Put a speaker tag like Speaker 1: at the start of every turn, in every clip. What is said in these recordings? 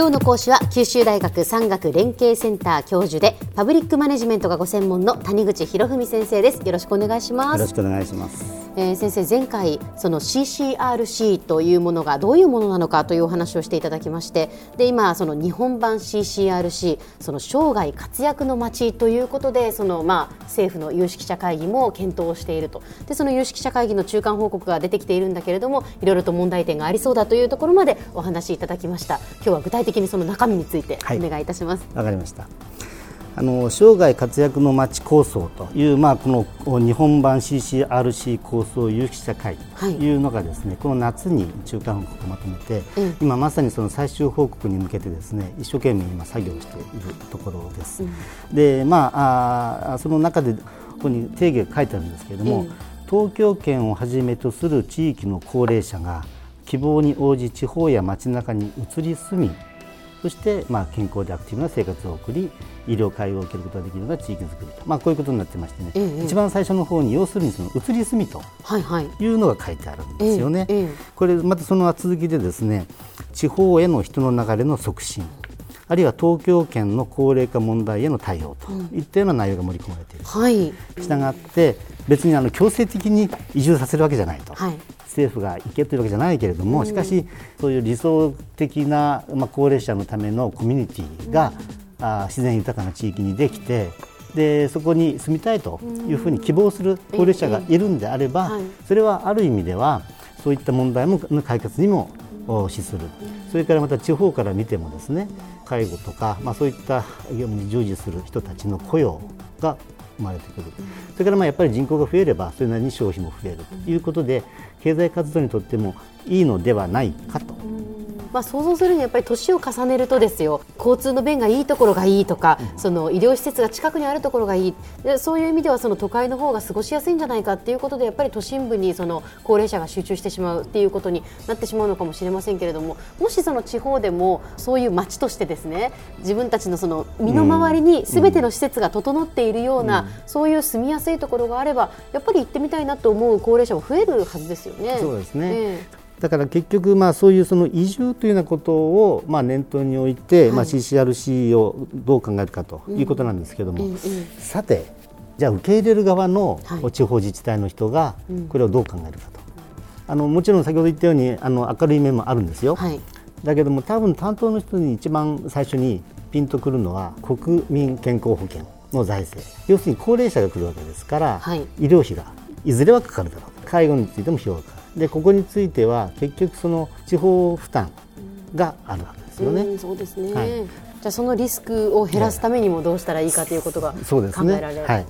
Speaker 1: 今日の講師は九州大学産学連携センター教授でパブリックマネジメントがご専門の谷口博文先生です。よろしくお願いします。
Speaker 2: よろしくお願いします、
Speaker 1: えー、先生前回その CCRC というものがどういうものなのかというお話をしていただきましてで今その日本版 CCRC その生涯活躍の街ということでそのまあ政府の有識者会議も検討していると。でその有識者会議の中間報告が出てきているんだけれどもいろいろと問題点がありそうだというところまでお話しいただきました。今日は具体的にその中身についてお願いいたします。
Speaker 2: わ、はい、かりました。あの生涯活躍の街構想という、まあ、この日本版 CCRC 構想有識者会というのがですね、はい、この夏に中間報告をまとめて、うん、今まさにその最終報告に向けてですね一生懸命今作業しているところです。うん、でまああその中でここに定義が書いてあるんですけれども、うん、東京圏をはじめとする地域の高齢者が希望に応じ地方や街中に移り住みそして、まあ、健康でアクティブな生活を送り医療介護を受けることができるのが地域づくりと、まあ、こういうことになってましてね、ええ、一番最初の方に要するにその移り住みというのが書いてあるんですよね。え、これまたその続きでですね地方への人の流れの促進あるいは東京圏の高齢化問題への対応といったような内容が盛り込まれている。はい、したがって別にあの強制的に移住させるわけじゃないと、はい、政府が行けというわけじゃないけれども、しかしそういう理想的な、まあ、高齢者のためのコミュニティが、うん、あ自然豊かな地域にできてでそこに住みたいというふうに希望する高齢者がいるんであれば、それはある意味ではそういった問題もの解決にも資する。それからまた地方から見てもですね介護とか、まあ、そういった業務に従事する人たちの雇用が生まれてくる、それからまあやっぱり人口が増えればそれなりに消費も増えるということで経済活動にとってもいいのではないかと。
Speaker 1: まあ、想像するにやっぱり年を重ねるとですよ交通の便がいいところがいいとか、うん、その医療施設が近くにあるところがいい。でそういう意味ではその都会の方が過ごしやすいんじゃないかっていうことでやっぱり都心部にその高齢者が集中してしまうっていうことになってしまうのかもしれませんけれどももしその地方でもそういう街としてですね自分たちのその身の回りにすべての施設が整っているような、うん、そういう住みやすいところがあればやっぱり行ってみたいなと思う高齢者も増えるはずですよね。
Speaker 2: そうですね、えーだから結局、まあ、そういうその移住というようなことをまあ念頭に置いて、はい、まあ、CCRC をどう考えるかということなんですけれども、うんさてじゃあ受け入れる側の地方自治体の人がこれをどう考えるかと、あのもちろん先ほど言ったようにあの明るい面もあるんですよ、はい、だけども多分担当の人に一番最初にピンとくるのは国民健康保険の財政。要するに高齢者が来るわけですから、はい、医療費がいずれはかかるだろう。介護についても費用がかかるでここについては結局その地方負担があるわけですよね。
Speaker 1: うそうですね、はい、じゃあそのリスクを減らすためにもどうしたらいいかということが考えられる、ね、はい、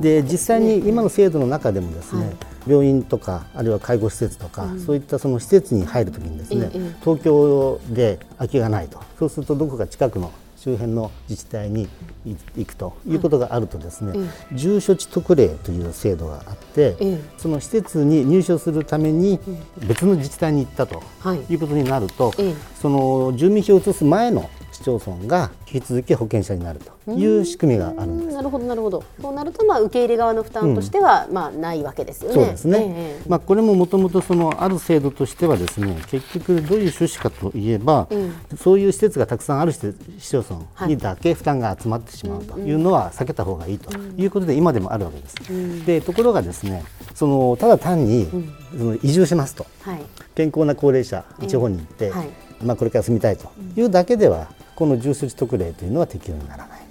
Speaker 2: で実際に今の制度の中でもですね、はい、病院とかあるいは介護施設とか、うん、そういったその施設に入るときにですね、東京で空きがないと。そうするとどこか近くの周辺の自治体に行くということがあるとですね、住所地特例という制度があって、その施設に入所するために別の自治体に行ったとい。うことになると、その住民票を移す前の市町村が引き続き保険者になるという仕組みがあるんです。
Speaker 1: なるほどなるほど。そうなるとまあ受け入れ側の負担としては、うん、まあないわけですよね。
Speaker 2: そうですね。えー、まあこれももともとそのある制度としてはですね、結局どういう趣旨かといえば、うん、そういう施設がたくさんある市町村にだけ負担が集まってしまうと。いうのは避けた方がいいということで今でもあるわけです。うん、でところがですね、そのただ単にその移住しますと、はい、健康な高齢者地方に行って、はい、まあこれから住みたいというだけではこの重筋特例というのは適用にならない。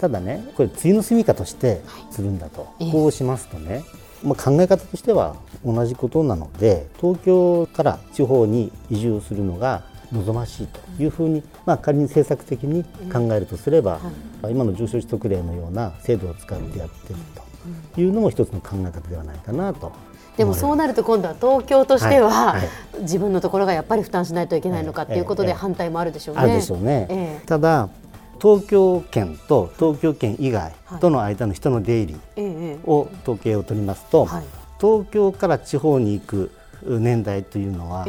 Speaker 2: ただねこれ梅雨の住みかとしてするんだと、はい、こうしますとね、まあ、考え方としては同じことなので東京から地方に移住するのが望ましいというふうに、まあ、仮に政策的に考えるとすれば、はい、今の重症地特例のような制度を使ってやっているというのも一つの考え方ではないかなと
Speaker 1: でもそうなると今度は東京としては、自分のところがやっぱり負担しないといけないのかということで反対もあるでしょうね。あ
Speaker 2: るでしょうね。えただ東京圏と東京圏以外との間の人の出入りを統計を取りますと、はい、東京から地方に行く年代というのは、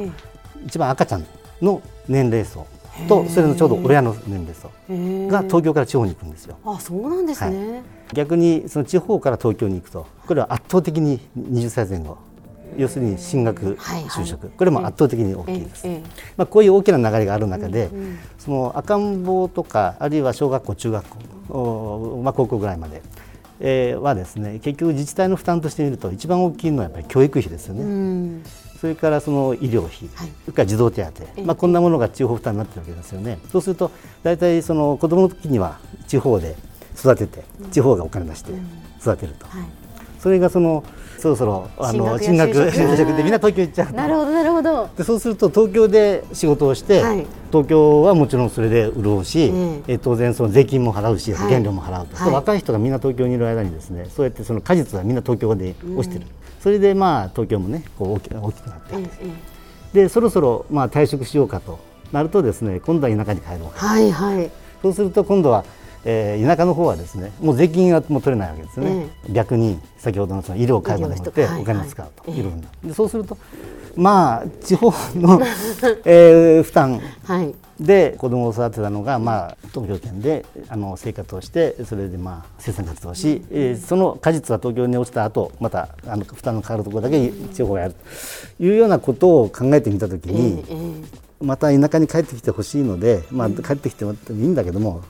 Speaker 2: 一番赤ちゃんの年齢層とそれのちょうど親の年齢層が東京から地方に行くんですよ。
Speaker 1: あそうなんですね、
Speaker 2: 逆にその地方から東京に行くとこれは圧倒的に20歳前後。要するに進学、就職、これも圧倒的に大きいです、まあ、こういう大きな流れがある中で、その赤ん坊とかあるいは小学校中学校、まあ、高校ぐらいまでえー、はですね結局自治体の負担としてみると一番大きいのはやっぱり教育費ですよね。それからその医療費、はい、それから児童手当、まあ、こんなものが地方負担になってるわけですよね。そうすると大体その子どもの時には地方で育てて、地方がお金出して育てると、はい、それがそのそろそろあの進学 就職でみんな東京行っちゃう
Speaker 1: なるほどなるほど。
Speaker 2: でそうすると東京で仕事をして、はい、東京はもちろんそれで潤うし、え当然その税金も払うし、保険料も払うと、はい、若い人がみんな東京にいる間にですねそうやってその果実はみんな東京で落ちてる、うん、それでまあ東京もねこう大き大きくなって、でそろそろまあ退職しようかとなるとですね今度は田舎に帰るわけです、はいはい、そうすると今度はえー、田舎の方はですねもう税金がもう取れないわけですね、えー、逆に先ほどのその医療介護でもってお金を使うと、はいはい、んな。でそうするとまあ地方の、えー、負担で子供を育てたのが、まあ、東京圏であの生活をしてそれでまあ生産活動をし、えー、その果実は東京に落ちた後またあの負担のかかるところだけ地方がやる。というようなことを考えてみたときに、えー、また田舎に帰ってきてほしいので、まあ、帰ってきてもいいんだけども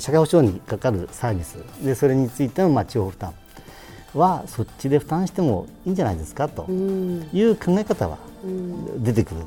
Speaker 2: 社会保障にかかるサービスでそれについてのまあ地方負担はそっちで負担してもいいんじゃないですかという考え方は出てくる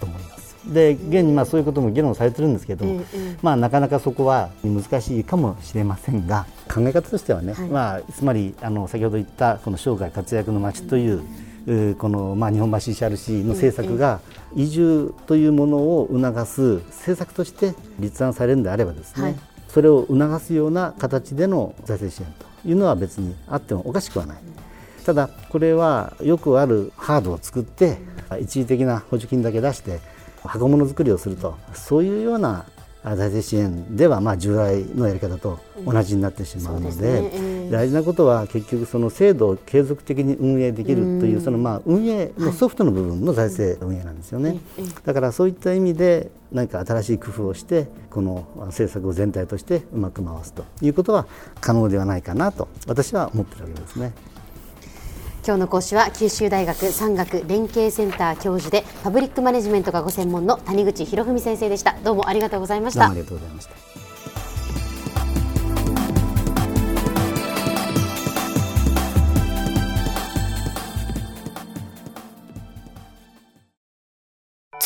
Speaker 2: と思います。で現にまあそういうことも議論されてるんですけども、まあ、なかなかそこは難しいかもしれませんが考え方としてはね、はい、まあ、つまりあの先ほど言ったこの生涯活躍の街という、このまあ日本橋 CRC の政策が移住というものを促す政策として立案されるんであればですね、はいそれを促すような形での財政支援というのは別にあってもおかしくはない。ただこれはよくあるハードを作って一時的な補助金だけ出して箱物作りをするとそういうような財政支援ではまあ従来のやり方と同じになってしまうので、ねえー、大事なことは結局その制度を継続的に運営できるというそのまあ運営のソフトの部分の財政運営なんですよね、だからそういった意味で何か新しい工夫をしてこの政策を全体としてうまく回すということは可能ではないかなと私は思っているわけですね。
Speaker 1: 今日の講師は九州大学産学連携センター教授でパブリックマネジメントがご専門の谷口博文先生でした。どうもありがとうございました。
Speaker 2: ありがとうございました